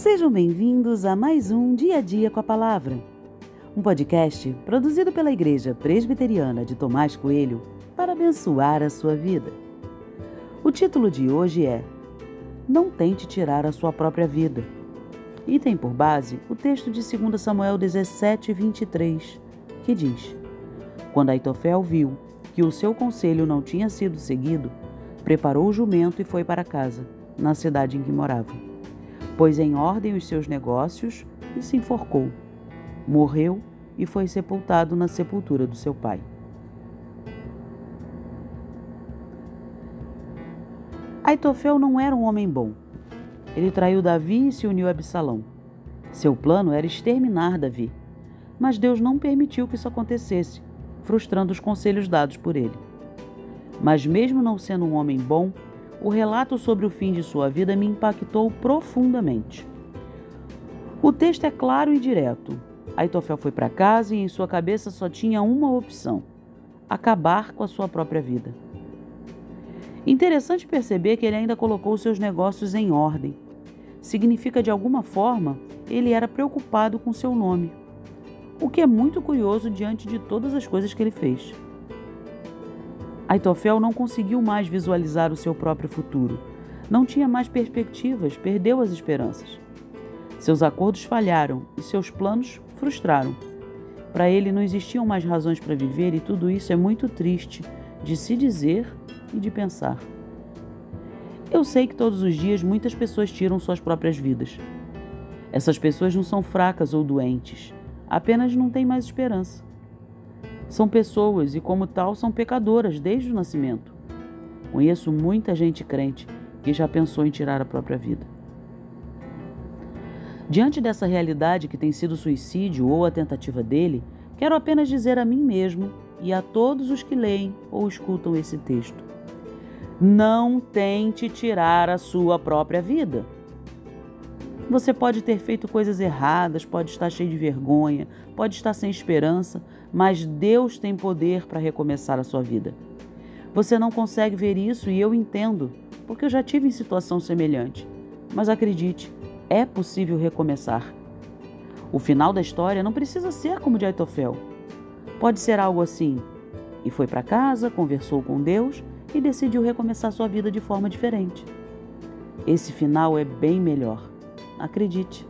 Sejam bem-vindos a mais um Dia a Dia com a Palavra, um podcast produzido pela Igreja Presbiteriana de Tomás Coelho para abençoar a sua vida. O título de hoje é Não tente tirar a sua própria vida. E tem por base o texto de 2 Samuel 17, 23, que diz: Quando Aitofel viu que o seu conselho não tinha sido seguido, preparou o jumento e foi para casa, na cidade em que morava. Pôs em ordem os seus negócios e se enforcou. Morreu e foi sepultado na sepultura do seu pai. Aitofel não era um homem bom. Ele traiu Davi e se uniu a Absalão. Seu plano era exterminar Davi, mas Deus não permitiu que isso acontecesse, frustrando os conselhos dados por ele. Mas, mesmo não sendo um homem bom, o relato sobre o fim de sua vida me impactou profundamente. O texto é claro e direto. Aitofel foi para casa e em sua cabeça só tinha uma opção: acabar com a sua própria vida. Interessante perceber que ele ainda colocou seus negócios em ordem. Significa de alguma forma ele era preocupado com seu nome, o que é muito curioso diante de todas as coisas que ele fez. Aitofel não conseguiu mais visualizar o seu próprio futuro. Não tinha mais perspectivas, perdeu as esperanças. Seus acordos falharam e seus planos frustraram. Para ele não existiam mais razões para viver e tudo isso é muito triste de se dizer e de pensar. Eu sei que todos os dias muitas pessoas tiram suas próprias vidas. Essas pessoas não são fracas ou doentes, apenas não têm mais esperança. São pessoas e, como tal, são pecadoras desde o nascimento. Conheço muita gente crente que já pensou em tirar a própria vida. Diante dessa realidade que tem sido suicídio ou a tentativa dele, quero apenas dizer a mim mesmo e a todos os que leem ou escutam esse texto: não tente tirar a sua própria vida. Você pode ter feito coisas erradas, pode estar cheio de vergonha, pode estar sem esperança, mas Deus tem poder para recomeçar a sua vida. Você não consegue ver isso e eu entendo, porque eu já tive em situação semelhante. Mas acredite, é possível recomeçar. O final da história não precisa ser como de Aitofel. Pode ser algo assim. E foi para casa, conversou com Deus e decidiu recomeçar sua vida de forma diferente. Esse final é bem melhor. Acredite,